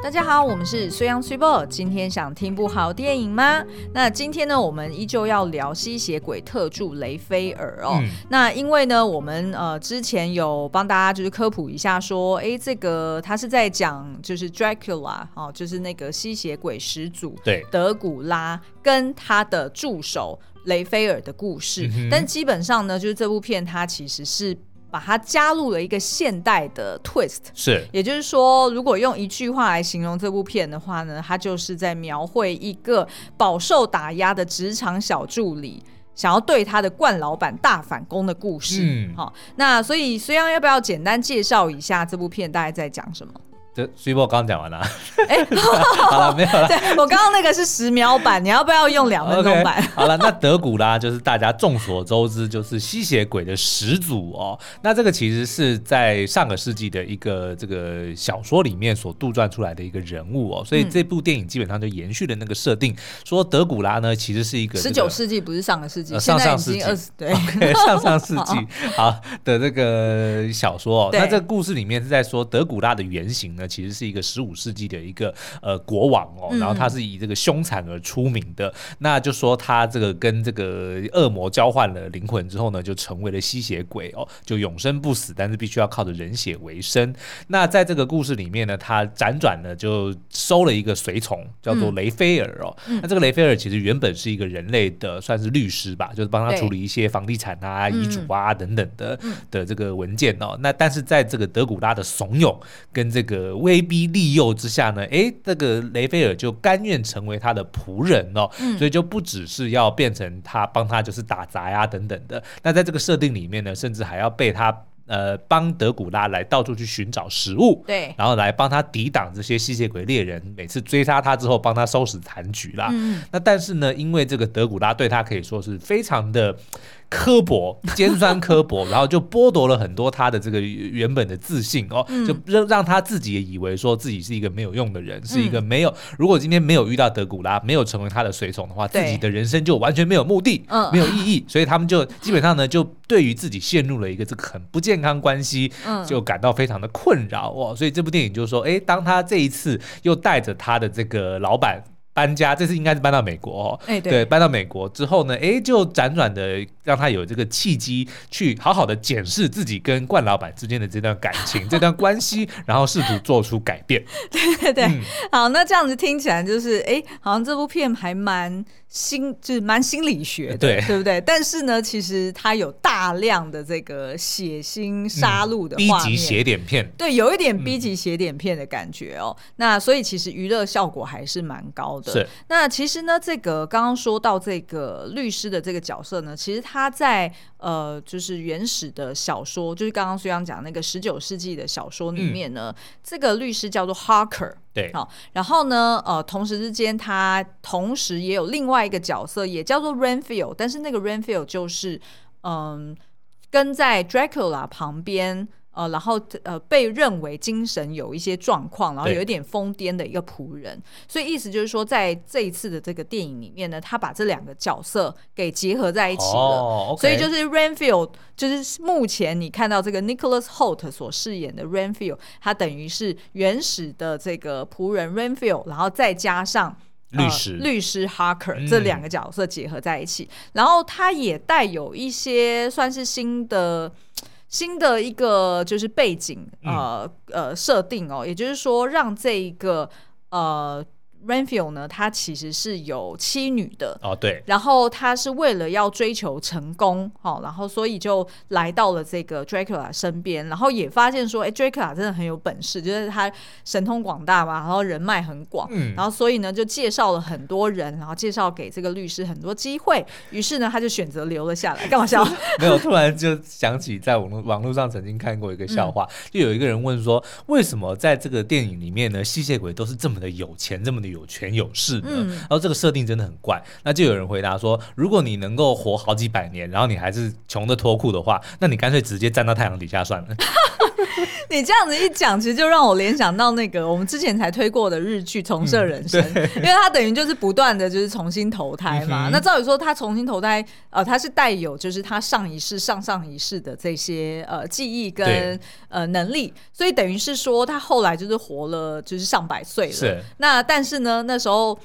大家好，我们是虽央随报。今天想听部好电影吗？那今天呢，我们依旧要聊吸血鬼特助雷菲尔哦。嗯、那因为呢，我们呃之前有帮大家就是科普一下，说，哎，这个他是在讲就是 Dracula 哦，就是那个吸血鬼始祖对德古拉跟他的助手雷菲尔的故事。嗯、但基本上呢，就是这部片它其实是。把它加入了一个现代的 twist，是，也就是说，如果用一句话来形容这部片的话呢，它就是在描绘一个饱受打压的职场小助理，想要对他的冠老板大反攻的故事。嗯，好，那所以虽然要不要简单介绍一下这部片大概在讲什么？所以我刚讲完了，哎，好了，没有了。对，我刚刚那个是十秒版，你要不要用两分钟版好了，那德古拉就是大家众所周知，就是吸血鬼的始祖哦。那这个其实是在上个世纪的一个这个小说里面所杜撰出来的一个人物哦。所以这部电影基本上就延续了那个设定，说德古拉呢其实是一个十九世纪，不是上个世纪，上上世纪，对，okay, 上上世纪好的这个小说哦。那这个故事里面是在说德古拉的原型呢。其实是一个十五世纪的一个呃国王哦，然后他是以这个凶残而出名的。嗯、那就说他这个跟这个恶魔交换了灵魂之后呢，就成为了吸血鬼哦，就永生不死，但是必须要靠着人血为生。那在这个故事里面呢，他辗转呢就收了一个随从，叫做雷菲尔哦。嗯、那这个雷菲尔其实原本是一个人类的，算是律师吧，就是帮他处理一些房地产啊、遗嘱啊等等的的这个文件哦。那但是在这个德古拉的怂恿跟这个威逼利诱之下呢，诶，这个雷菲尔就甘愿成为他的仆人哦，所以就不只是要变成他帮他就是打杂呀等等的。那在这个设定里面呢，甚至还要被他呃帮德古拉来到处去寻找食物，对，然后来帮他抵挡这些吸血鬼猎人每次追杀他之后帮他收拾残局啦。嗯、那但是呢，因为这个德古拉对他可以说是非常的。刻薄、尖酸刻薄，然后就剥夺了很多他的这个原本的自信哦，就让让他自己也以为说自己是一个没有用的人，是一个没有。如果今天没有遇到德古拉，没有成为他的随从的话，自己的人生就完全没有目的，没有意义。所以他们就基本上呢，就对于自己陷入了一个这个很不健康关系，就感到非常的困扰哦。所以这部电影就是说，哎，当他这一次又带着他的这个老板。搬家，这次应该是搬到美国哦。欸、对，搬到美国之后呢，哎，就辗转的让他有这个契机，去好好的检视自己跟冠老板之间的这段感情、这段关系，然后试图做出改变。对对对，嗯、好，那这样子听起来就是，哎，好像这部片还蛮。心就是蛮心理学的，对，对不对？但是呢，其实它有大量的这个血腥杀戮的画，B 级血点片，对，有一点 B 级血点片的感觉哦。嗯、那所以其实娱乐效果还是蛮高的。是。那其实呢，这个刚刚说到这个律师的这个角色呢，其实他在呃，就是原始的小说，就是刚刚虽央讲那个十九世纪的小说里面呢，嗯、这个律师叫做 Harker。对，好，然后呢，呃，同时之间，他同时也有另外一个角色，也叫做 Renfield，但是那个 Renfield 就是，嗯，跟在 Dracula 旁边。呃，然后呃，被认为精神有一些状况，然后有一点疯癫的一个仆人，所以意思就是说，在这一次的这个电影里面呢，他把这两个角色给结合在一起了。所以就是 Renfield，就是目前你看到这个 Nicholas Hoult 所饰演的 Renfield，他等于是原始的这个仆人 Renfield，然后再加上、呃、律师律师 Harker、嗯、这两个角色结合在一起，然后他也带有一些算是新的。新的一个就是背景，呃呃设定哦，也就是说让这一个呃。Renfield 呢，他其实是有妻女的哦，对，然后他是为了要追求成功，哦，然后所以就来到了这个 Dracula 身边，然后也发现说，哎，Dracula 真的很有本事，就是他神通广大嘛，然后人脉很广，嗯，然后所以呢就介绍了很多人，然后介绍给这个律师很多机会，于是呢他就选择留了下来。干嘛笑？没有，突然就想起在网络网络上曾经看过一个笑话，嗯、就有一个人问说，为什么在这个电影里面呢，吸血鬼都是这么的有钱，这么的有权有势呢，嗯、然后这个设定真的很怪。那就有人回答说，如果你能够活好几百年，然后你还是穷的脱裤的话，那你干脆直接站到太阳底下算了。你这样子一讲，其实就让我联想到那个我们之前才推过的日剧《重设人生》，嗯，因为他等于就是不断的就是重新投胎嘛。嗯、那照理说，他重新投胎，呃，他是带有就是他上一世、上上一世的这些呃记忆跟呃能力，所以等于是说他后来就是活了就是上百岁了。是。那但是呢，那时候。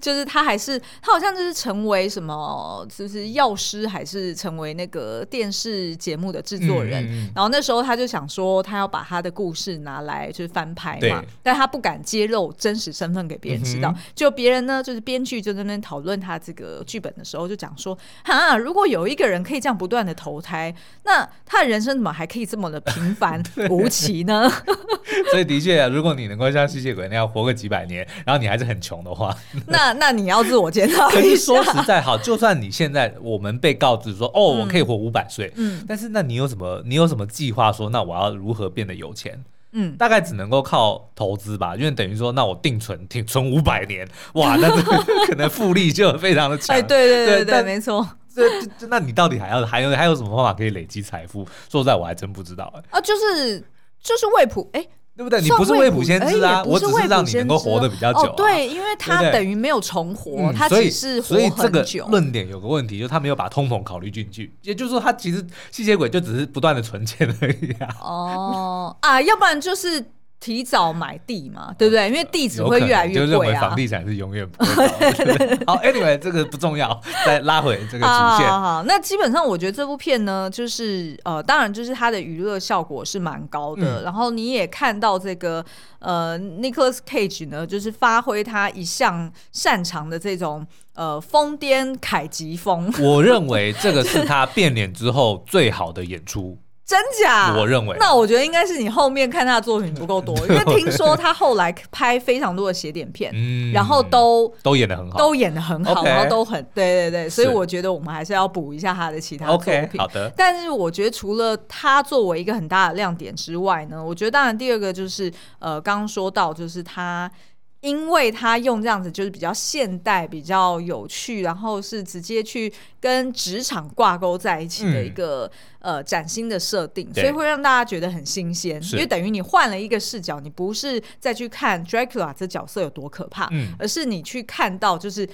就是他还是他好像就是成为什么，就是药师还是成为那个电视节目的制作人。然后那时候他就想说，他要把他的故事拿来就是翻拍嘛，但他不敢揭露真实身份给别人知道。嗯、就别人呢，就是编剧就在那边讨论他这个剧本的时候，就讲说啊，如果有一个人可以这样不断的投胎，那他的人生怎么还可以这么的平凡 无奇呢？所以的确啊，如果你能够像吸血鬼那样活个几百年，然后你还是很穷的话。那那你要自我检讨。可是说实在好，就算你现在我们被告知说哦，我可以活五百岁，嗯，但是那你有什么你有什么计划说，那我要如何变得有钱？嗯，大概只能够靠投资吧，因为等于说那我定存定存五百年，哇，那这 可能复利就非常的强。哎，对对对对，没错。这那你到底还要还有还有什么方法可以累积财富？说实在我还真不知道。哎，啊，就是就是未卜哎。对不对？你不是未卜先知啊，我只是让你能够活得比较久。对，因为他等于没有重活，他只是活很久。所以这个论点有个问题，就是他没有把通膨考虑进去。也就是说，他其实吸血鬼就只是不断的存钱而已啊。哦啊，要不然就是。提早买地嘛，对不对？因为地只会越来越贵啊。就认为房地产是永远不会的。好，Anyway，这个不重要，再拉回这个主线。好，好，好，那基本上我觉得这部片呢，就是呃，当然就是它的娱乐效果是蛮高的。嗯、然后你也看到这个呃，Nicholas Cage 呢，就是发挥他一向擅长的这种呃疯癫凯吉风。我认为这个是他变脸之后最好的演出。真假？我认为，那我觉得应该是你后面看他的作品不够多，因为听说他后来拍非常多的写点片，嗯、然后都都演的很好，都演的很好然后都很对对对，所以我觉得我们还是要补一下他的其他作品。Okay, 好的，但是我觉得除了他作为一个很大的亮点之外呢，我觉得当然第二个就是呃，刚刚说到就是他。因为他用这样子就是比较现代、比较有趣，然后是直接去跟职场挂钩在一起的一个、嗯、呃崭新的设定，所以会让大家觉得很新鲜。因为等于你换了一个视角，你不是再去看 Dracula 这角色有多可怕，嗯、而是你去看到就是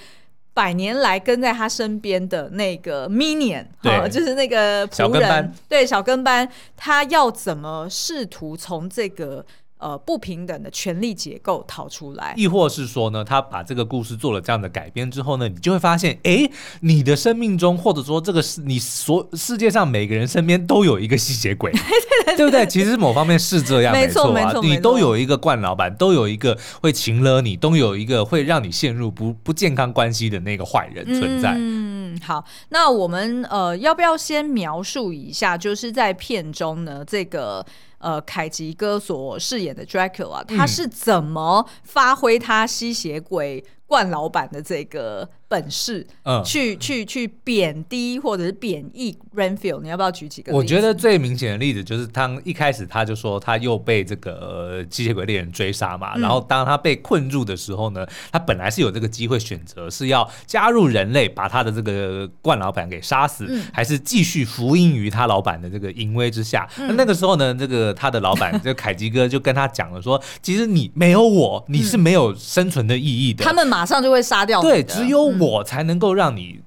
百年来跟在他身边的那个 Minion，对，就是那个仆人，对，小跟班，他要怎么试图从这个。呃，不平等的权力结构逃出来，亦或是说呢，他把这个故事做了这样的改编之后呢，你就会发现，哎，你的生命中，或者说这个世，你所世界上每个人身边都有一个吸血鬼，对不对？其实某方面是这样，没错啊，你都有一个惯老板，都有一个会情勒你，都有一个会让你陷入不不健康关系的那个坏人存在。嗯，好，那我们呃，要不要先描述一下，就是在片中呢，这个。呃，凯吉哥所饰演的 Dracula，他是怎么发挥他吸血鬼惯老板的这个本事，嗯，去去去贬低或者是贬义 Renfield，你要不要举几个例子？我觉得最明显的例子就是，当一开始他就说他又被这个吸血鬼猎人追杀嘛，嗯、然后当他被困住的时候呢，他本来是有这个机会选择是要加入人类，把他的这个冠老板给杀死，嗯、还是继续服膺于他老板的这个淫威之下。那、嗯、那个时候呢，这个他的老板 这个凯吉哥就跟他讲了说，其实你没有我，你是没有生存的意义的。他们马上就会杀掉你。对，只有我才能够让你，嗯、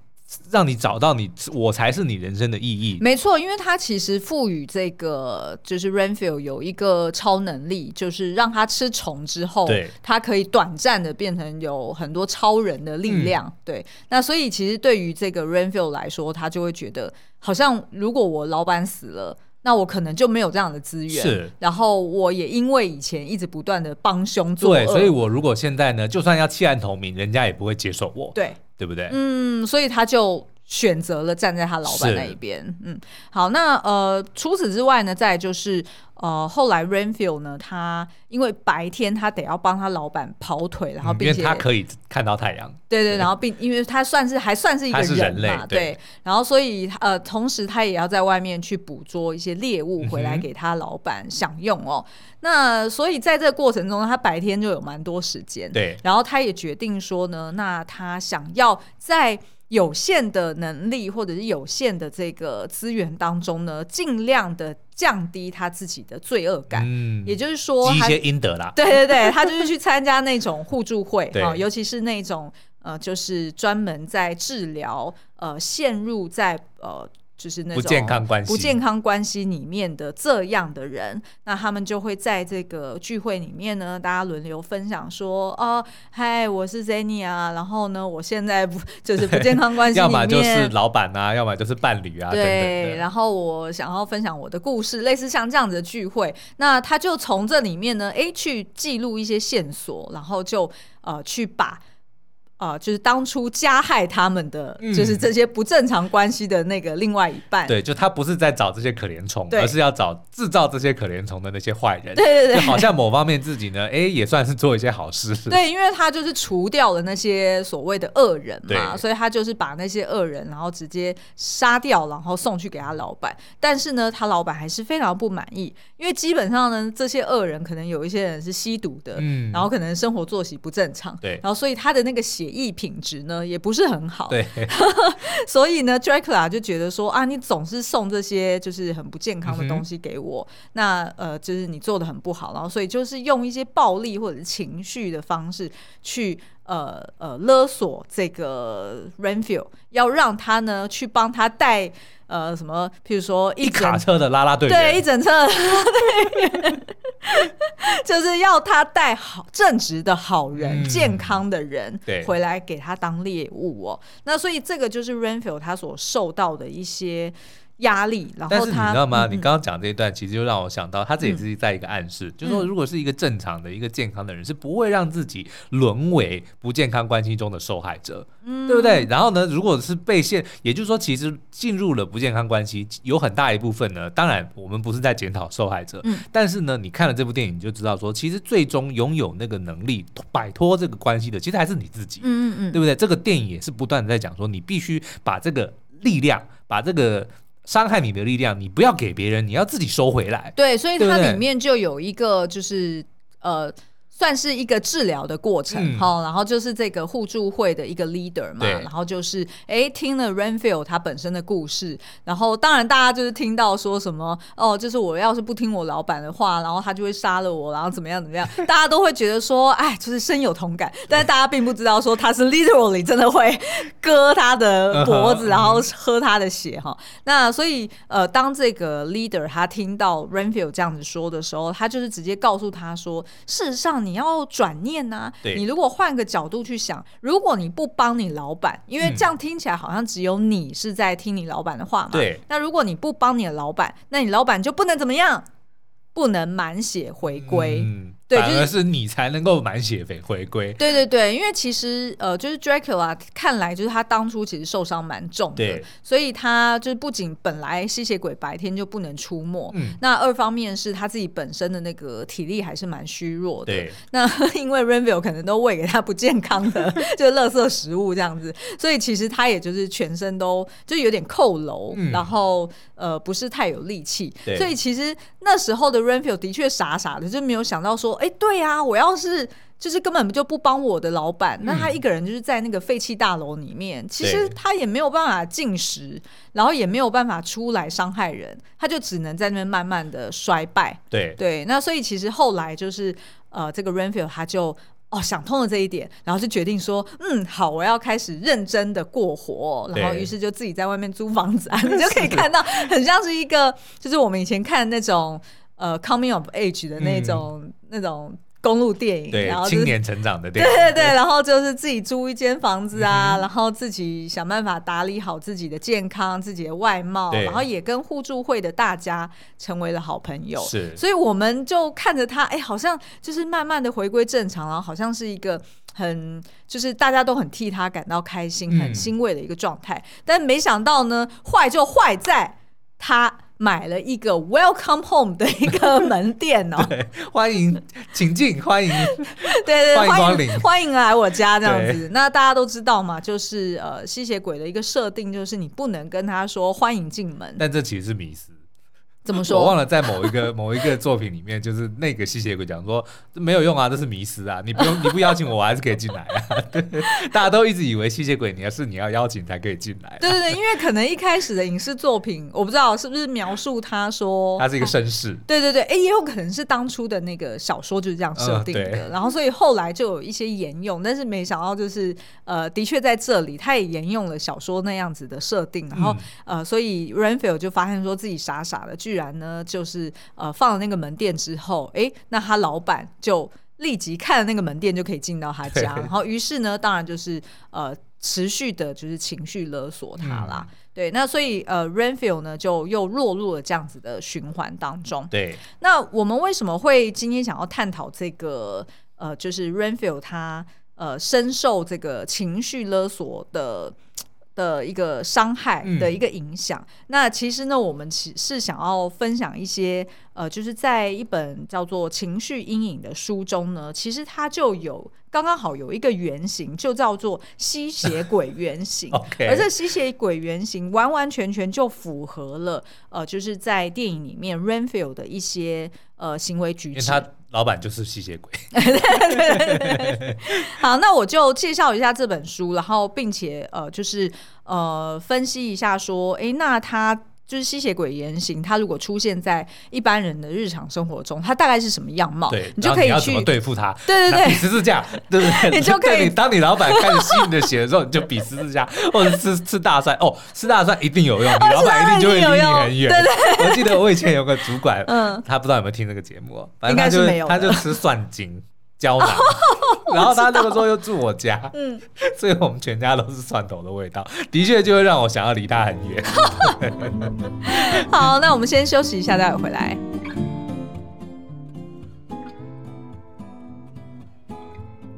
让你找到你，我才是你人生的意义。没错，因为他其实赋予这个就是 Renfield 有一个超能力，就是让他吃虫之后，对，他可以短暂的变成有很多超人的力量。嗯、对，那所以其实对于这个 Renfield 来说，他就会觉得，好像如果我老板死了。那我可能就没有这样的资源，是。然后我也因为以前一直不断的帮凶作恶，对，所以我如果现在呢，就算要弃暗投明，人家也不会接受我，对，对不对？嗯，所以他就选择了站在他老板那一边。嗯，好，那呃，除此之外呢，再就是。呃，后来 Renfield 呢，他因为白天他得要帮他老板跑腿，然后并且、嗯、他可以看到太阳，对对，然后并因为他算是还算是一个人嘛，对，对，然后所以呃，同时他也要在外面去捕捉一些猎物回来给他老板享用哦。嗯、那所以在这个过程中，他白天就有蛮多时间，对，然后他也决定说呢，那他想要在有限的能力或者是有限的这个资源当中呢，尽量的降低他自己的罪恶感。嗯，也就是说，积一些阴德啦。对对对，他就是去参加那种互助会 啊，尤其是那种呃，就是专门在治疗呃陷入在呃。就是那种不健康关系、不健康关系里面的这样的人，那他们就会在这个聚会里面呢，大家轮流分享说：“哦，嗨，我是 Zenny 啊，然后呢，我现在不就是不健康关系 要么就是老板啊，要么就是伴侣啊，对。等等然后我想要分享我的故事，类似像这样子的聚会，那他就从这里面呢，哎，去记录一些线索，然后就呃去把。啊、呃，就是当初加害他们的，嗯、就是这些不正常关系的那个另外一半。对，就他不是在找这些可怜虫，而是要找制造这些可怜虫的那些坏人。对对对，就好像某方面自己呢，哎，也算是做一些好事。对，因为他就是除掉了那些所谓的恶人嘛，所以他就是把那些恶人，然后直接杀掉，然后送去给他老板。但是呢，他老板还是非常不满意，因为基本上呢，这些恶人可能有一些人是吸毒的，嗯，然后可能生活作息不正常，对，然后所以他的那个血。艺品质呢也不是很好，对，所以呢，Dracula 就觉得说啊，你总是送这些就是很不健康的东西给我，嗯、那呃，就是你做的很不好，然后所以就是用一些暴力或者是情绪的方式去呃呃勒索这个 Renfield，要让他呢去帮他带。呃，什么？譬如说一，一卡车的拉拉队，对，一整车的拉拉队，就是要他带好正直的好人、嗯、健康的人回来给他当猎物哦。那所以这个就是 Renfield 他所受到的一些。压力，然后他，但是你知道吗？嗯、你刚刚讲这一段，其实就让我想到，他这也是在一个暗示，嗯、就是说，如果是一个正常的一个健康的人，是不会让自己沦为不健康关系中的受害者，嗯、对不对？然后呢，如果是被陷，也就是说，其实进入了不健康关系，有很大一部分呢。当然，我们不是在检讨受害者，嗯、但是呢，你看了这部电影，你就知道说，其实最终拥有那个能力摆脱这个关系的，其实还是你自己，嗯嗯，对不对？这个电影也是不断的在讲说，你必须把这个力量，把这个。伤害你的力量，你不要给别人，你要自己收回来。对，所以它里面就有一个，就是呃。算是一个治疗的过程哈，嗯、然后就是这个互助会的一个 leader 嘛，然后就是哎听了 Renfield 他本身的故事，然后当然大家就是听到说什么哦，就是我要是不听我老板的话，然后他就会杀了我，然后怎么样怎么样，大家都会觉得说哎，就是深有同感，但是大家并不知道说他是 literally 真的会割他的脖子，然后喝他的血哈。那所以呃，当这个 leader 他听到 Renfield 这样子说的时候，他就是直接告诉他说，事实上。你要转念呐、啊！你如果换个角度去想，如果你不帮你老板，因为这样听起来好像只有你是在听你老板的话嘛。对。那如果你不帮你的老板，那你老板就不能怎么样？不能满血回归。嗯。对，反而是你才能够满血回回归。对对对，因为其实呃，就是 Dracula 看来就是他当初其实受伤蛮重的，所以他就是不仅本来吸血鬼白天就不能出没，嗯、那二方面是他自己本身的那个体力还是蛮虚弱的。对那 因为 Renfield 可能都喂给他不健康的，就是垃圾食物这样子，所以其实他也就是全身都就有点扣楼，嗯、然后呃不是太有力气。对所以其实那时候的 Renfield 的确傻傻的，就没有想到说。哎，对呀、啊，我要是就是根本就不帮我的老板，嗯、那他一个人就是在那个废弃大楼里面，其实他也没有办法进食，然后也没有办法出来伤害人，他就只能在那边慢慢的衰败。对对，那所以其实后来就是呃，这个 Renfield 他就哦想通了这一点，然后就决定说，嗯，好，我要开始认真的过活，然后于是就自己在外面租房子啊，你就可以看到很像是一个，就是我们以前看那种。呃，coming of age 的那种、嗯、那种公路电影，对，然后、就是、青年成长的电影，对对对，然后就是自己租一间房子啊，嗯、然后自己想办法打理好自己的健康、自己的外貌，然后也跟互助会的大家成为了好朋友。是，所以我们就看着他，哎，好像就是慢慢的回归正常，然后好像是一个很就是大家都很替他感到开心、嗯、很欣慰的一个状态。但没想到呢，坏就坏在他。买了一个 Welcome Home 的一个门店哦，对，欢迎，请进，欢迎，对对，欢迎光临，欢迎来我家这样子。那大家都知道嘛，就是呃，吸血鬼的一个设定就是你不能跟他说欢迎进门，但这其实是迷思。怎么说？我忘了在某一个某一个作品里面，就是那个吸血鬼讲说没有用啊，这是迷失啊，你不用你不邀请我，我还是可以进来啊。对，大家都一直以为吸血鬼你要是你要邀请才可以进来。对对对，因为可能一开始的影视作品，我不知道是不是描述他说他是一个绅士。对对对，哎，也有可能是当初的那个小说就是这样设定的，然后所以后来就有一些沿用，但是没想到就是呃，的确在这里他也沿用了小说那样子的设定，然后呃，所以 Renfield 就发现说自己傻傻的，居然呢就是呃放了那个门店之后，哎，那他老板就立即看了那个门店就可以进到他家，然后于是呢，当然就是呃持续的就是情绪勒索他啦。对，那所以呃，Renfield 呢就又落入了这样子的循环当中。对，那我们为什么会今天想要探讨这个呃，就是 Renfield 他呃深受这个情绪勒索的的一个伤害的一个影响？嗯、那其实呢，我们其实是想要分享一些呃，就是在一本叫做《情绪阴影》的书中呢，其实它就有。刚刚好有一个原型，就叫做吸血鬼原型。而这吸血鬼原型完完全全就符合了呃，就是在电影里面 Renfield 的一些呃行为举止。因为他老板就是吸血鬼。好，那我就介绍一下这本书，然后并且呃，就是呃，分析一下说，哎，那他。就是吸血鬼原型，他如果出现在一般人的日常生活中，他大概是什么样貌？对，你就可以要怎么对付他？对对对，比十字架，对不对？你就可以你当你老板开始吸你的血的时候，你就比十字架，或者吃吃大蒜哦，吃大蒜一定有用，你老板一定就会离你很远。对对，我记得我以前有个主管，嗯，他不知道有没有听这个节目，反正他就他就吃蒜精。胶囊，然后他那个时候又住我家，嗯，所以我们全家都是蒜头的味道，的确就会让我想要离他很远。好，那我们先休息一下，待会回来。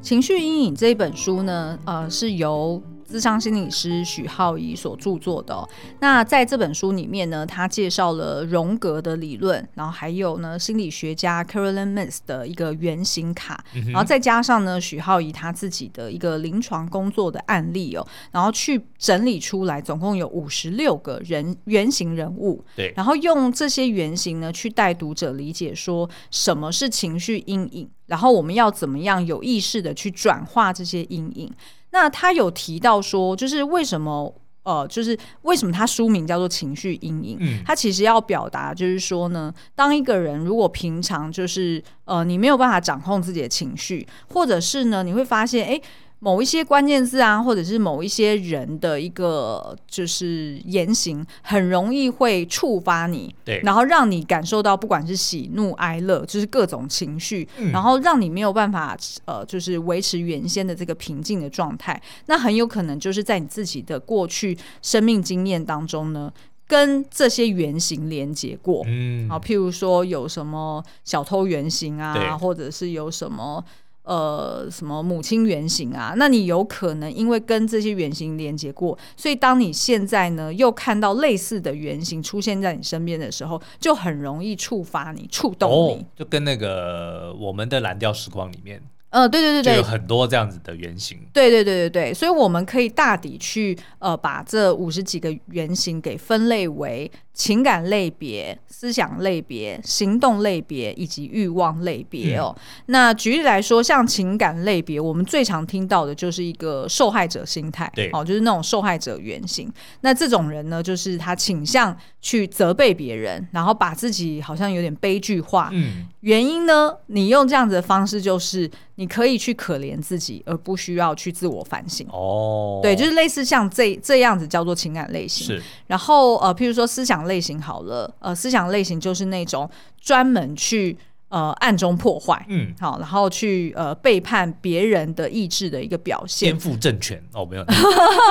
情绪阴影这一本书呢，呃，是由。咨商心理师许浩怡所著作的、哦，那在这本书里面呢，他介绍了荣格的理论，然后还有呢心理学家 Caroline Myss 的一个原型卡，嗯、然后再加上呢许浩怡他自己的一个临床工作的案例哦，然后去整理出来，总共有五十六个人原型人物，对，然后用这些原型呢去带读者理解说什么是情绪阴影，然后我们要怎么样有意识的去转化这些阴影。那他有提到说，就是为什么呃，就是为什么他书名叫做情绪阴影？嗯，他其实要表达就是说呢，当一个人如果平常就是呃，你没有办法掌控自己的情绪，或者是呢，你会发现哎。诶某一些关键字啊，或者是某一些人的一个就是言行，很容易会触发你，对，然后让你感受到不管是喜怒哀乐，就是各种情绪，嗯、然后让你没有办法呃，就是维持原先的这个平静的状态。那很有可能就是在你自己的过去生命经验当中呢，跟这些原型连接过，嗯，啊，譬如说有什么小偷原型啊，或者是有什么。呃，什么母亲原型啊？那你有可能因为跟这些原型连接过，所以当你现在呢又看到类似的原型出现在你身边的时候，就很容易触发你、触动你。哦，就跟那个我们的蓝调时光里面。呃，对对对对，有很多这样子的原型。对对对对对，所以我们可以大抵去呃把这五十几个原型给分类为情感类别、思想类别、行动类别以及欲望类别哦。嗯、那举例来说，像情感类别，我们最常听到的就是一个受害者心态，对，哦，就是那种受害者原型。那这种人呢，就是他倾向去责备别人，然后把自己好像有点悲剧化。嗯，原因呢，你用这样子的方式就是。你可以去可怜自己，而不需要去自我反省。哦，对，就是类似像这这样子叫做情感类型。是，然后呃，譬如说思想类型好了，呃，思想类型就是那种专门去。呃，暗中破坏，嗯，好，然后去呃背叛别人的意志的一个表现，颠覆政权哦，没有。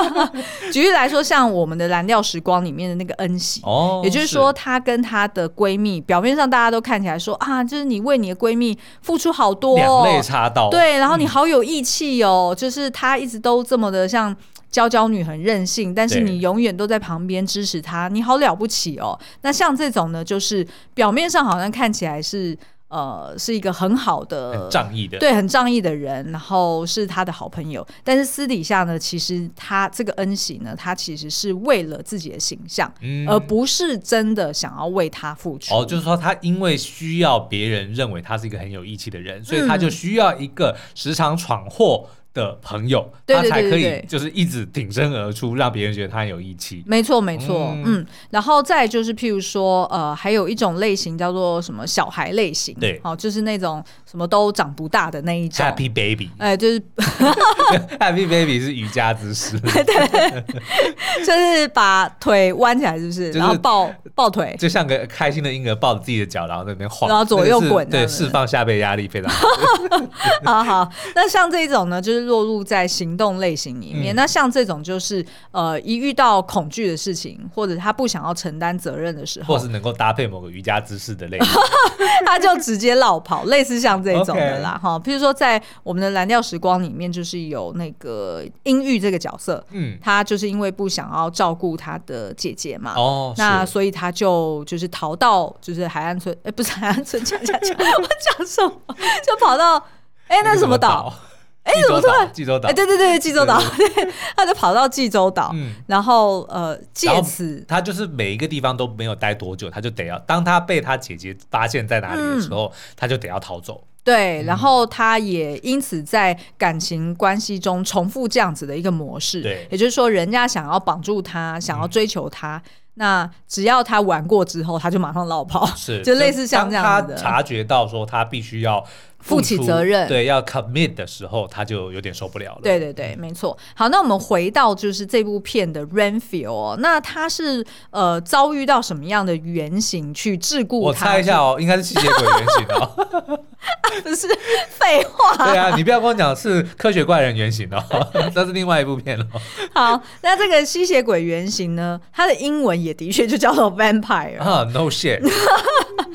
举例来说，像我们的蓝调时光里面的那个恩熙，哦，也就是说，她跟她的闺蜜，表面上大家都看起来说啊，就是你为你的闺蜜付出好多，两肋插刀，对，然后你好有义气哦，嗯、就是她一直都这么的像娇娇女，很任性，但是你永远都在旁边支持她，你好了不起哦。那像这种呢，就是表面上好像看起来是。呃，是一个很好的、很仗义的，对，很仗义的人，然后是他的好朋友。但是私底下呢，其实他这个恩喜呢，他其实是为了自己的形象，嗯、而不是真的想要为他付出。哦，就是说他因为需要别人认为他是一个很有义气的人，所以他就需要一个时常闯祸。的朋友，他才可以就是一直挺身而出，让别人觉得他很有义气。没错，没错，嗯，嗯，然后再就是，譬如说，呃，还有一种类型叫做什么小孩类型，对，哦，就是那种什么都长不大的那一种，Happy Baby，哎，就是 Happy Baby 是瑜伽姿势，对，就是把腿弯起来，是不是？然后抱抱腿，就像个开心的婴儿抱着自己的脚，然后在那边晃，然后左右滚，对，释放下背压力非常好。好好，那像这种呢，就是。落入在行动类型里面，嗯、那像这种就是呃，一遇到恐惧的事情，或者他不想要承担责任的时候，或是能够搭配某个瑜伽姿势的类型，他就直接落跑，类似像这种的啦哈。譬如说，在我们的蓝调时光里面，就是有那个英玉这个角色，嗯，他就是因为不想要照顾他的姐姐嘛，哦，那所以他就就是逃到就是海岸村，哎、欸，不是海岸村，讲讲讲，我讲什么？就跑到哎、欸，那是什么岛？哎，怎么突然？济州岛，哎，对对对，济州岛，对，他就跑到济州岛，嗯，然后呃，借此他就是每一个地方都没有待多久，他就得要，当他被他姐姐发现在哪里的时候，嗯、他就得要逃走。对，然后他也因此在感情关系中重复这样子的一个模式，对，也就是说，人家想要绑住他，想要追求他，嗯、那只要他玩过之后，他就马上落跑，是，就类似像这样子的。他察觉到说他必须要。负起责任，对，要 commit 的时候，他就有点受不了了。对对对，没错。好，那我们回到就是这部片的 Renfield 哦，那他是呃遭遇到什么样的原型去桎梏他？我猜一下哦，应该是吸血鬼原型哦。不是废话。对啊，你不要跟我讲是科学怪人原型哦，那是另外一部片哦。好，那这个吸血鬼原型呢，它的英文也的确就叫做 vampire。啊，no shit。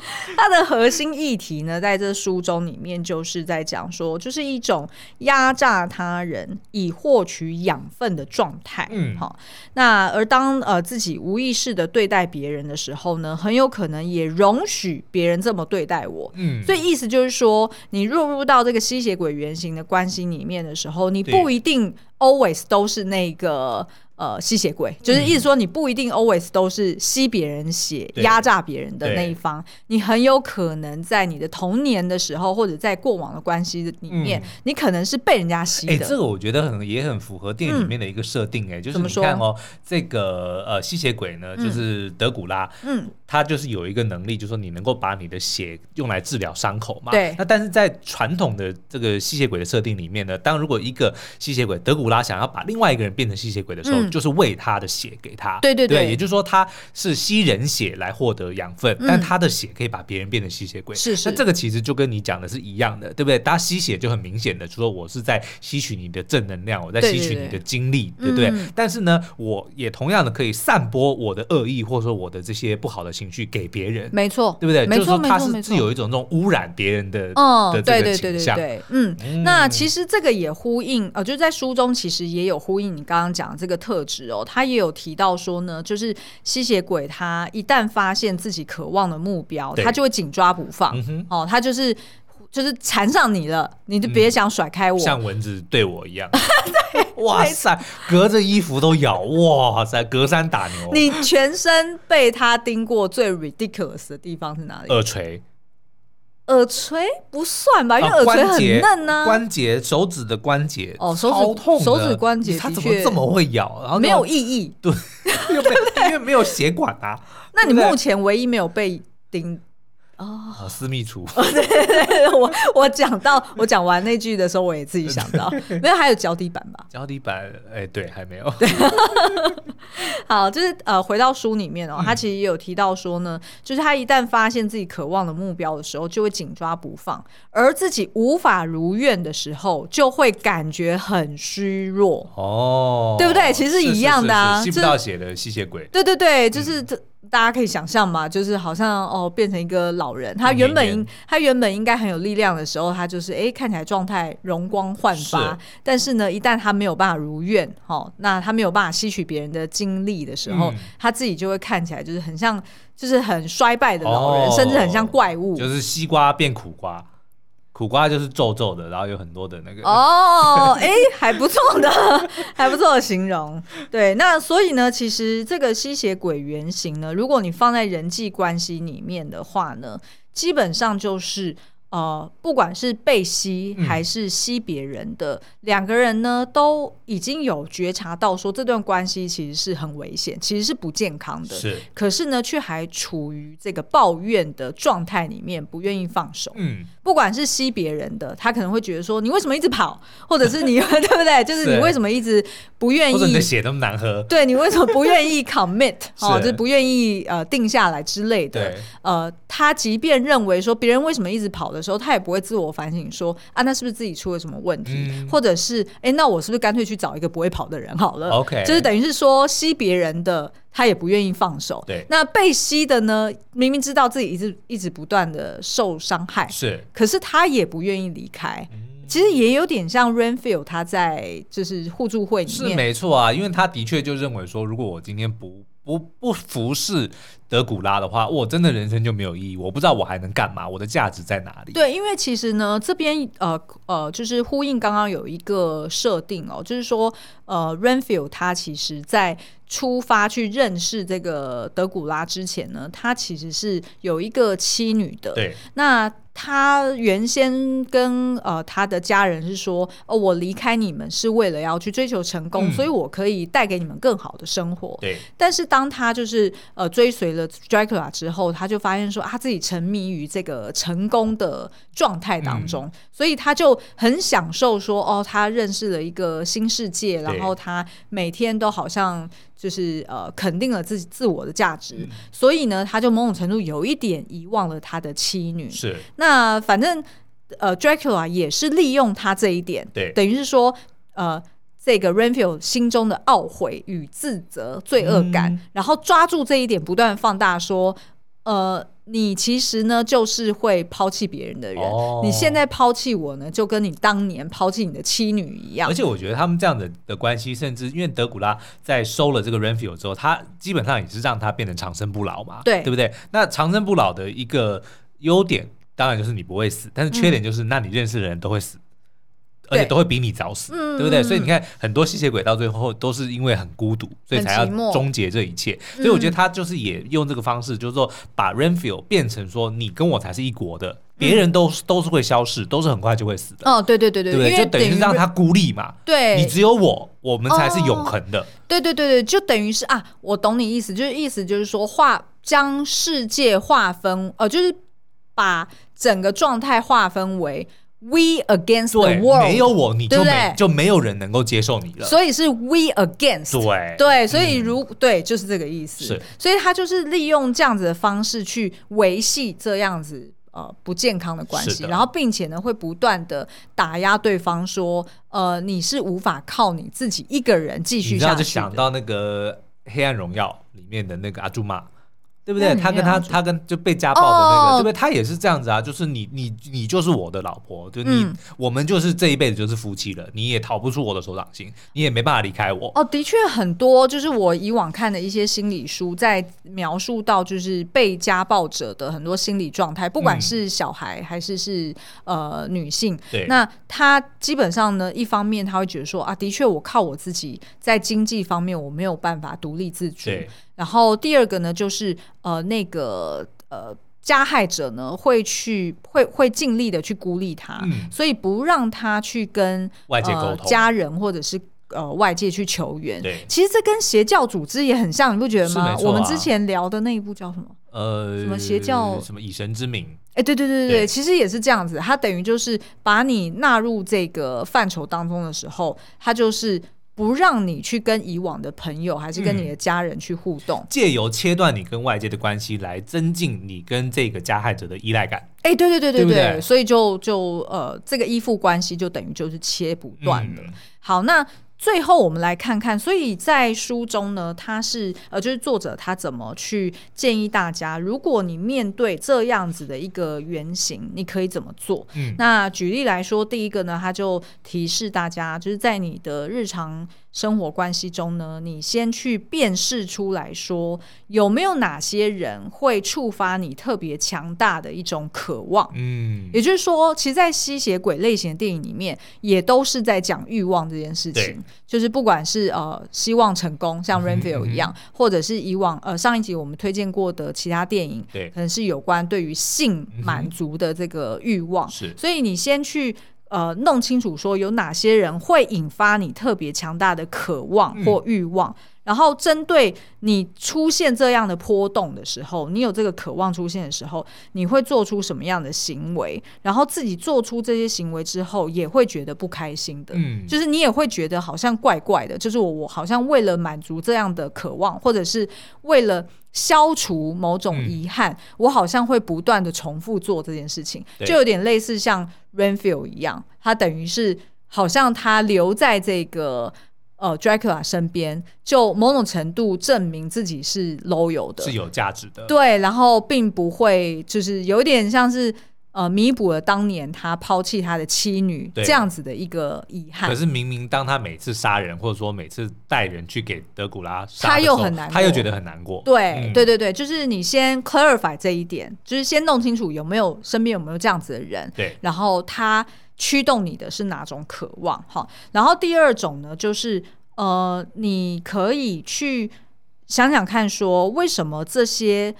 它的核心议题呢，在这书中里面就是在讲说，就是一种压榨他人以获取养分的状态。嗯，好。那而当呃自己无意识的对待别人的时候呢，很有可能也容许别人这么对待我。嗯，所以意思就是说，你落入到这个吸血鬼原型的关系里面的时候，你不一定 always 都是那个。呃，吸血鬼。就是意思说，你不一定 always 都是吸别人血、压榨别人的那一方，你很有可能在你的童年的时候，或者在过往的关系里面，你可能是被人家吸的。哎，这个我觉得很也很符合电影里面的一个设定，哎，就是你看哦，这个呃吸血鬼呢，就是德古拉，嗯，他就是有一个能力，就是说你能够把你的血用来治疗伤口嘛。对。那但是在传统的这个吸血鬼的设定里面呢，当如果一个吸血鬼德古拉想要把另外一个人变成吸血鬼的时候，就是喂他的血给他，对对对，对，也就是说他是吸人血来获得养分，嗯、但他的血可以把别人变成吸血鬼。是是，那这个其实就跟你讲的是一样的，对不对？他吸血就很明显的，就说我是在吸取你的正能量，我在吸取你的精力，对，不对？嗯、但是呢，我也同样的可以散播我的恶意，或者说我的这些不好的情绪给别人，没错，对不对？没错，就是说他是没错是有一种这种污染别人的，嗯，的这个倾向。对，嗯，嗯那其实这个也呼应，呃，就在书中其实也有呼应你刚刚讲的这个特质哦，他也。有提到说呢，就是吸血鬼他一旦发现自己渴望的目标，他就会紧抓不放。嗯、哦，他就是就是缠上你了，你就别想甩开我，嗯、像蚊子对我一样。对哇塞，隔着衣服都咬，哇塞，隔山打牛。你全身被他叮过最 ridiculous 的地方是哪里？耳垂。耳垂不算吧，因为耳垂很嫩呢。关节，手指的关节哦，手指痛手指关节，它怎么这么会咬？然后没有意义，对，因为没有血管啊。那你目前唯一没有被叮？哦，私密处。对对对，我我讲到我讲完那句的时候，我也自己想到，没有，还有脚底板吧？脚底板，哎，对，还没有。好，就是呃，回到书里面哦，他其实也有提到说呢，就是他一旦发现自己渴望的目标的时候，就会紧抓不放，而自己无法如愿的时候，就会感觉很虚弱。哦，对不对？其实是一样的啊，吸不到血的吸血鬼。对对对，就是这。大家可以想象嘛，就是好像哦，变成一个老人。他原本应他原本应该很有力量的时候，他就是哎，看起来状态容光焕发。是但是呢，一旦他没有办法如愿，哦，那他没有办法吸取别人的精力的时候，嗯、他自己就会看起来就是很像，就是很衰败的老人，哦、甚至很像怪物，就是西瓜变苦瓜。苦瓜就是皱皱的，然后有很多的那个哦，哎，还不错的，还不错的形容。对，那所以呢，其实这个吸血鬼原型呢，如果你放在人际关系里面的话呢，基本上就是。呃，不管是被吸还是吸别人的、嗯、两个人呢，都已经有觉察到说这段关系其实是很危险，其实是不健康的。是，可是呢，却还处于这个抱怨的状态里面，不愿意放手。嗯，不管是吸别人的，他可能会觉得说你为什么一直跑，或者是你 对不对？就是你为什么一直不愿意？或者你的血那么难喝？对，你为什么不愿意 commit？哦，就是不愿意呃定下来之类的。呃，他即便认为说别人为什么一直跑的时候，他也不会自我反省说啊，那是不是自己出了什么问题？嗯、或者是哎、欸，那我是不是干脆去找一个不会跑的人好了？OK，就是等于是说吸别人的，他也不愿意放手。对，那被吸的呢，明明知道自己一直一直不断的受伤害，是，可是他也不愿意离开。嗯、其实也有点像 Renfield 他在就是互助会里面是没错啊，因为他的确就认为说，如果我今天不不不服侍德古拉的话，我真的人生就没有意义。我不知道我还能干嘛，我的价值在哪里？对，因为其实呢，这边呃呃，就是呼应刚刚有一个设定哦，就是说呃，Renfield 他其实在出发去认识这个德古拉之前呢，他其实是有一个妻女的。对，那。他原先跟呃他的家人是说，哦，我离开你们是为了要去追求成功，嗯、所以我可以带给你们更好的生活。对。但是当他就是呃追随了 Dracula 之后，他就发现说，他自己沉迷于这个成功的状态当中，嗯、所以他就很享受说，哦，他认识了一个新世界，然后他每天都好像。就是呃，肯定了自己自我的价值，嗯、所以呢，他就某种程度有一点遗忘了他的妻女。是，那反正呃，Dracula 也是利用他这一点，对，等于是说呃，这个 Renfield 心中的懊悔与自责、罪恶感，嗯、然后抓住这一点，不断放大说，呃。你其实呢，就是会抛弃别人的人。哦、你现在抛弃我呢，就跟你当年抛弃你的妻女一样。而且我觉得他们这样的的关系，甚至因为德古拉在收了这个 Renfield 之后，他基本上也是让他变得长生不老嘛，对，对不对？那长生不老的一个优点，当然就是你不会死，但是缺点就是，那你认识的人都会死。嗯而且都会比你早死，对，对不对？嗯、所以你看，很多吸血鬼到最后都是因为很孤独，所以才要终结这一切。所以我觉得他就是也用这个方式，就是说把 Renfield 变成说你跟我才是一国的，别人都都是会消失，都是很快就会死的。哦，对对对对，对，就等于是让他孤立嘛。对，你只有我，我们才是永恒的。哦、对对对对，就等于是啊，我懂你意思，就是意思就是说划将世界划分，呃，就是把整个状态划分为。We against the world，没有我你就没就没有人能够接受你了。所以是 we against，对对，所以如、嗯、对就是这个意思。是，所以他就是利用这样子的方式去维系这样子呃不健康的关系，的然后并且呢会不断的打压对方说，呃你是无法靠你自己一个人继续下去。想到那个黑暗荣耀里面的那个阿朱玛。对不对？他跟他他跟就被家暴的那个，哦、对不对？他也是这样子啊，就是你你你就是我的老婆，就你、嗯、我们就是这一辈子就是夫妻了，你也逃不出我的手掌心，你也没办法离开我。哦，的确很多，就是我以往看的一些心理书，在描述到就是被家暴者的很多心理状态，不管是小孩还是是呃女性，对，那他基本上呢，一方面他会觉得说啊，的确我靠我自己在经济方面我没有办法独立自主。对然后第二个呢，就是呃那个呃加害者呢会去会会尽力的去孤立他，嗯、所以不让他去跟外界沟通、呃、家人或者是呃外界去求援。对，其实这跟邪教组织也很像，你不觉得吗？啊、我们之前聊的那一部叫什么？呃，什么邪教？什么以神之名？哎，对对对，对其实也是这样子。他等于就是把你纳入这个范畴当中的时候，他就是。不让你去跟以往的朋友，还是跟你的家人去互动，借、嗯、由切断你跟外界的关系，来增进你跟这个加害者的依赖感。哎，对对对对对，对对所以就就呃，这个依附关系就等于就是切不断的。嗯、好，那最后我们来看看，所以在书中呢，他是呃，就是作者他怎么去建议大家，如果你面对这样子的一个原型，你可以怎么做？嗯，那举例来说，第一个呢，他就提示大家，就是在你的日常。生活关系中呢，你先去辨识出来说，有没有哪些人会触发你特别强大的一种渴望？嗯，也就是说，其实，在吸血鬼类型的电影里面，也都是在讲欲望这件事情。就是不管是呃希望成功，像 Renfield 一样，嗯嗯、或者是以往呃上一集我们推荐过的其他电影，对，可能是有关对于性满足的这个欲望。是、嗯，所以你先去。呃，弄清楚说有哪些人会引发你特别强大的渴望或欲望，嗯、然后针对你出现这样的波动的时候，你有这个渴望出现的时候，你会做出什么样的行为？然后自己做出这些行为之后，也会觉得不开心的，嗯，就是你也会觉得好像怪怪的，就是我我好像为了满足这样的渴望，或者是为了。消除某种遗憾，嗯、我好像会不断的重复做这件事情，就有点类似像 Renfield 一样，他等于是好像他留在这个呃 Dracula 身边，就某种程度证明自己是 loyal 的，是有价值的，对，然后并不会就是有点像是。呃，弥补了当年他抛弃他的妻女这样子的一个遗憾。可是明明当他每次杀人，或者说每次带人去给德古拉杀，他又很难过，他又觉得很难过。对，嗯、对对对，就是你先 clarify 这一点，就是先弄清楚有没有身边有没有这样子的人。对，然后他驱动你的是哪种渴望？哈，然后第二种呢，就是呃，你可以去想想看，说为什么这些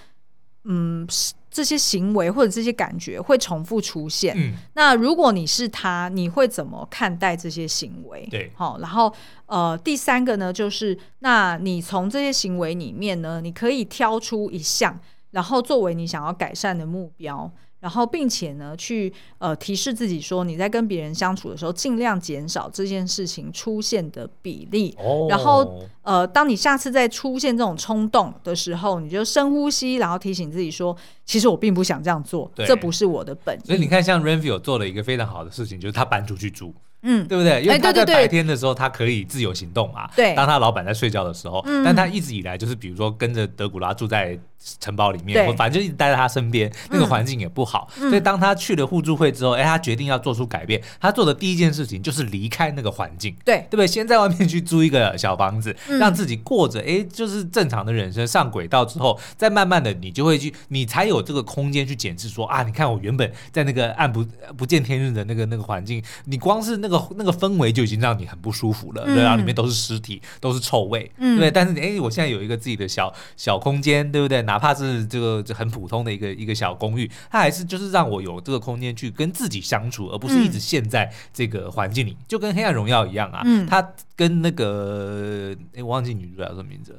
嗯。这些行为或者这些感觉会重复出现。嗯，那如果你是他，你会怎么看待这些行为？对，好，然后呃，第三个呢，就是那你从这些行为里面呢，你可以挑出一项，然后作为你想要改善的目标。然后，并且呢，去呃提示自己说，你在跟别人相处的时候，尽量减少这件事情出现的比例。哦。然后，呃，当你下次再出现这种冲动的时候，你就深呼吸，然后提醒自己说，其实我并不想这样做，对这不是我的本意。所以你看，像 Renfield 做了一个非常好的事情，就是他搬出去住。嗯，对不对？因为他在白天的时候，他可以自由行动嘛。对。当他老板在睡觉的时候，但他一直以来就是，比如说跟着德古拉住在城堡里面，我反正就一直待在他身边，那个环境也不好。所以当他去了互助会之后，哎，他决定要做出改变。他做的第一件事情就是离开那个环境，对，对不对？先在外面去租一个小房子，让自己过着哎，就是正常的人生，上轨道之后，再慢慢的你就会去，你才有这个空间去检视说啊，你看我原本在那个暗不不见天日的那个那个环境，你光是那个。那个氛围就已经让你很不舒服了，对，然后里面都是尸体，都是臭味，嗯、对。但是，哎，我现在有一个自己的小小空间，对不对？哪怕是这个很普通的一个一个小公寓，它还是就是让我有这个空间去跟自己相处，而不是一直陷在这个环境里，嗯、就跟《黑暗荣耀》一样啊。嗯，他跟那个哎，我忘记女主角什么名字，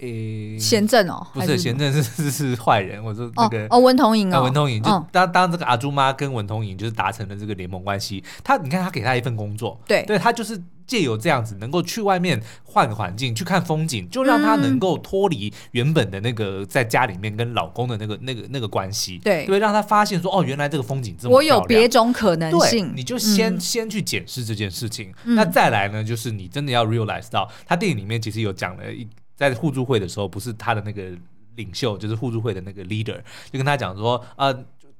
哎，贤正哦，不是贤正是是是坏人，我说那个哦，文童莹啊，文童莹就当当这个阿朱妈跟文童莹就是达成了这个联盟关系，他你看他给他一份工作，对，对他就是借由这样子，能够去外面换个环境，去看风景，就让他能够脱离原本的那个在家里面跟老公的那个那个那个关系，对，对，让他发现说，哦，原来这个风景这么，我有别种可能性，你就先、嗯、先去检视这件事情，嗯、那再来呢，就是你真的要 realize 到，他电影里面其实有讲了一，在互助会的时候，不是他的那个领袖，就是互助会的那个 leader，就跟他讲说，呃，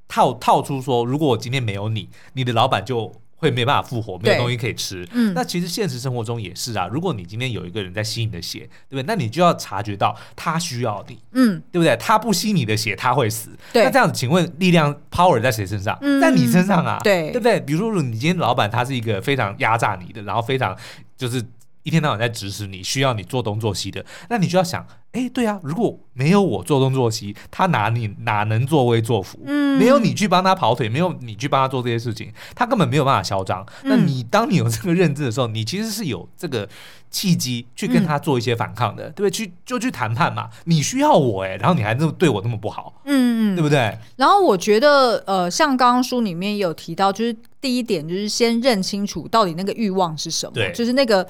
套套出说，如果我今天没有你，你的老板就。会没办法复活，没有东西可以吃。嗯，那其实现实生活中也是啊。如果你今天有一个人在吸你的血，对不对？那你就要察觉到他需要你，嗯，对不对？他不吸你的血，他会死。对，那这样子，请问力量 power 在谁身上？嗯，在你身上啊，对，对不对？比如说，你今天老板他是一个非常压榨你的，然后非常就是。一天到晚在指使你，需要你做东做西的，那你就要想，哎，对啊，如果没有我做东做西，他哪里哪能作威作福？嗯，没有你去帮他跑腿，没有你去帮他做这些事情，他根本没有办法嚣张。嗯，那你当你有这个认知的时候，你其实是有这个契机去跟他做一些反抗的，嗯，对不对？去就去谈判嘛。你需要我，哎，然后你还这么对我那么不好，嗯嗯，对不对？然后我觉得，呃，像刚刚书里面有提到，就是第一点就是先认清楚到底那个欲望是什么，就是那个。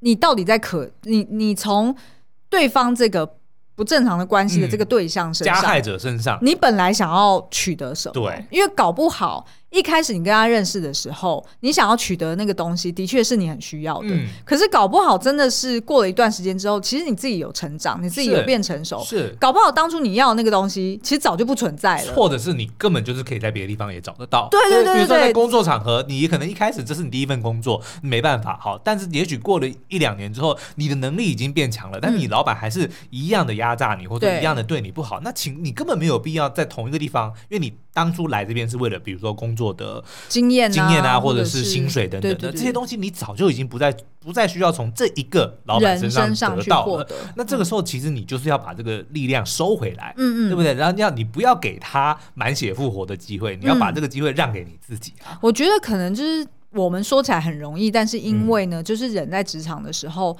你到底在可你你从对方这个不正常的关系的这个对象身上，加害者身上，你本来想要取得什么？对，因为搞不好一开始你跟他认识的时候，你想要取得那个东西，的确是你很需要的。嗯、可是搞不好真的是过了一段时间之后，其实你自己有成长，你自己有变成熟。是，搞不好当初你要的那个东西，其实早就不存在了。或者是你根本就是可以在别的地方也找得到。对对对对，比如说在工作场合，你可能一开始这是你第一份工作，没办法好，但是也许过了一两年之后，你的能力已经变强了，但是你老板还是一样的压榨你，或者一样的对你不好，那请你根本没有必要在同一个地方，因为你。当初来这边是为了，比如说工作的经验、经验啊，或者是薪水等等的这些东西，你早就已经不再不再需要从这一个老板身上得到了。那这个时候，其实你就是要把这个力量收回来，嗯嗯，对不对？然后你要你不要给他满血复活的机会，你要把这个机会让给你自己啊。我觉得可能就是我们说起来很容易，但是因为呢，就是人在职场的时候。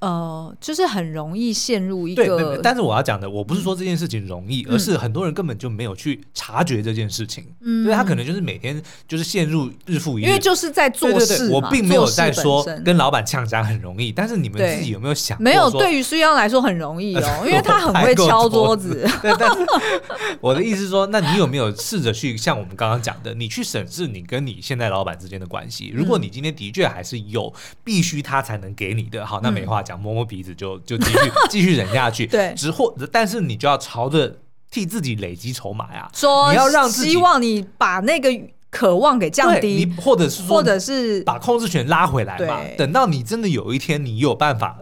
呃，就是很容易陷入一个。对，但是我要讲的，我不是说这件事情容易，嗯、而是很多人根本就没有去察觉这件事情。嗯，所以他可能就是每天就是陷入日复一日。因为就是在做事。对对对，我并没有在说跟老板呛声很容易，但是你们自己有没有想过？没有，对于苏央来说很容易哦，因为他很会敲桌子。对，但是我的意思是说，那你有没有试着去像我们刚刚讲的，你去审视你跟你现在老板之间的关系？如果你今天的确还是有必须他才能给你的，好，那没话。讲摸摸鼻子就就继续 继续忍下去，对，只或但是你就要朝着替自己累积筹码呀，说你要让自己希望你把那个渴望给降低，你或者是说或者是把控制权拉回来嘛，等到你真的有一天你有办法。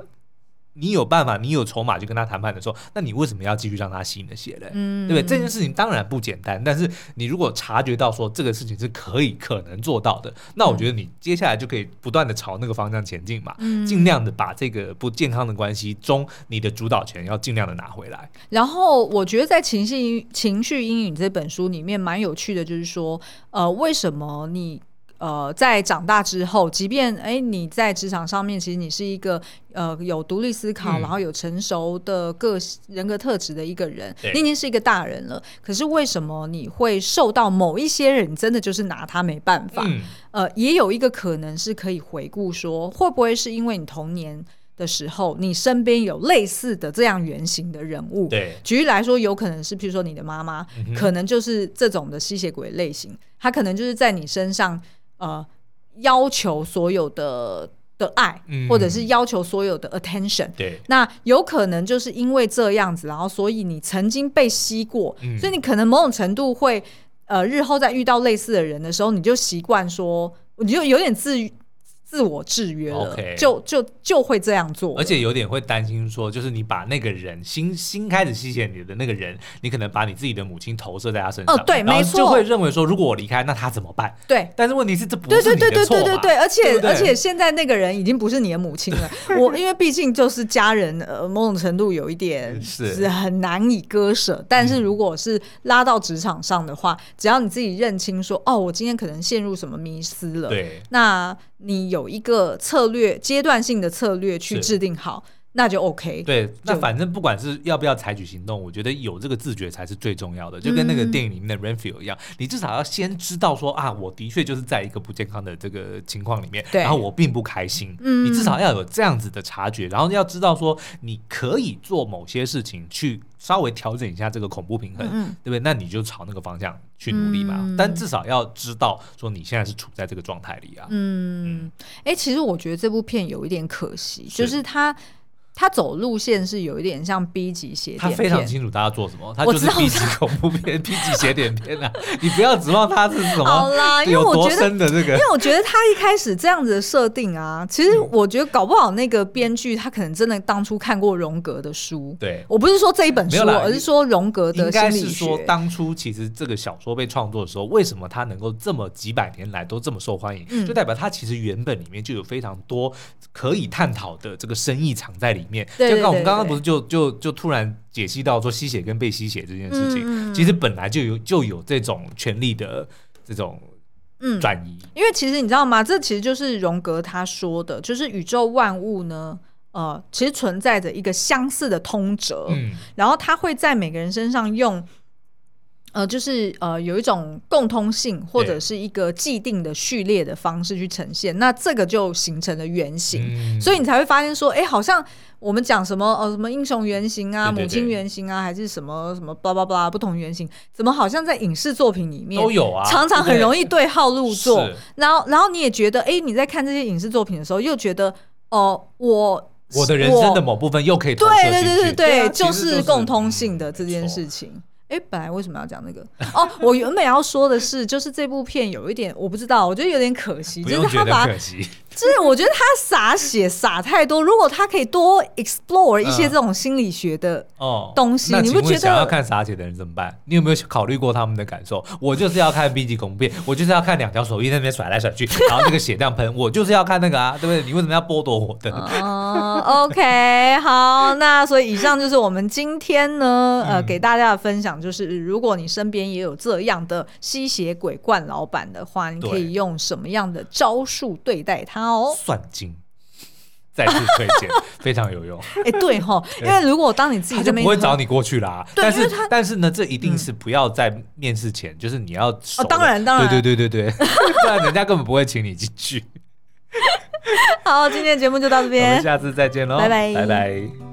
你有办法，你有筹码去跟他谈判的时候，那你为什么要继续让他吸你的血嘞？嗯，对不对？这件事情当然不简单，但是你如果察觉到说这个事情是可以可能做到的，那我觉得你接下来就可以不断的朝那个方向前进嘛，嗯，尽量的把这个不健康的关系中你的主导权要尽量的拿回来。然后我觉得在情绪情绪阴影这本书里面蛮有趣的，就是说，呃，为什么你？呃，在长大之后，即便哎你在职场上面，其实你是一个呃有独立思考，嗯、然后有成熟的个人格特质的一个人，你已经是一个大人了。可是为什么你会受到某一些人真的就是拿他没办法？嗯、呃，也有一个可能是可以回顾说，会不会是因为你童年的时候，你身边有类似的这样原型的人物？对，举例来说，有可能是譬如说你的妈妈，嗯、可能就是这种的吸血鬼类型，她可能就是在你身上。呃，要求所有的的爱，嗯、或者是要求所有的 attention。对，那有可能就是因为这样子，然后所以你曾经被吸过，嗯、所以你可能某种程度会，呃，日后在遇到类似的人的时候，你就习惯说，你就有点自。自我制约了，Okay. 就就就会这样做，而且有点会担心说，就是你把那个人新新开始吸血你的那个人，你可能把你自己的母亲投射在他身上，哦，对，没错，就会认为说，如果我离开，那他怎么办？对，但是问题是这不是你的错嘛？对对对对对对，而且而且现在那个人已经不是你的母亲了，我因为毕竟就是家人，呃，某种程度有一点是很难以割舍。但是如果是拉到职场上的话，只要你自己认清说，哦，我今天可能陷入什么迷失了，对，那。你有一个策略，阶段性的策略去制定好，那就 OK。对，那反正不管是要不要采取行动，我觉得有这个自觉才是最重要的。就跟那个电影里面的 Renfield 一样，嗯、你至少要先知道说啊，我的确就是在一个不健康的这个情况里面，然后我并不开心。嗯，你至少要有这样子的察觉，然后要知道说你可以做某些事情去。稍微调整一下这个恐怖平衡，嗯、对不对？那你就朝那个方向去努力嘛。嗯、但至少要知道说你现在是处在这个状态里啊。嗯，哎、嗯欸，其实我觉得这部片有一点可惜，是就是它。他走路线是有一点像 B 级邪典片，他非常清楚他要做什么，他就是 B 级恐怖片、B 级邪点片啊！你不要指望他是什么，好啦，因为我觉得，这个因为我觉得他一开始这样子的设定啊，其实我觉得搞不好那个编剧他可能真的当初看过荣格的书。对，我不是说这一本书，而是说荣格的心理学。应该是说当初其实这个小说被创作的时候，为什么他能够这么几百年来都这么受欢迎？就代表他其实原本里面就有非常多可以探讨的这个深意藏在里面。就刚我们。刚刚不是就就就突然解析到说吸血跟被吸血这件事情，嗯、其实本来就有就有这种权力的这种嗯转移，因为其实你知道吗？这其实就是荣格他说的，就是宇宙万物呢，呃，其实存在着一个相似的通则，嗯，然后他会在每个人身上用。呃，就是呃，有一种共通性或者是一个既定的序列的方式去呈现，那这个就形成了原型，嗯、所以你才会发现说，哎，好像我们讲什么呃，什么英雄原型啊，母亲原型啊，还是什么什么巴拉巴拉不同原型，怎么好像在影视作品里面都有啊，常常很容易对号入座，然后然后你也觉得，哎，你在看这些影视作品的时候，又觉得哦、呃，我我的人生的某部分又可以对对对对对，就是共通性的这件事情。哎，本来为什么要讲那个？哦，我原本要说的是，就是这部片有一点我不知道，我觉得有点可惜，就是他把。就是我觉得他洒血洒太多，如果他可以多 explore 一些这种心理学的哦东西，你不觉得想要看洒血的人怎么办？你有没有考虑过他们的感受？我就是要看 B 级恐怖片，我就是要看两条手臂在那边甩来甩去，然后那个血这样喷，我就是要看那个啊，对不对？你为什么要剥夺我的？哦，OK，好，那所以以上就是我们今天呢，呃，给大家的分享，就是如果你身边也有这样的吸血鬼怪老板的话，你可以用什么样的招数对待他？算精，再次推荐，非常有用。哎，对哈，因为如果当你自己就不会找你过去啦。但是，但是呢，这一定是不要在面试前，就是你要哦，当然，当然，对对对对对，不然人家根本不会请你进去。好，今天的节目就到这边，我们下次再见喽，拜拜，拜拜。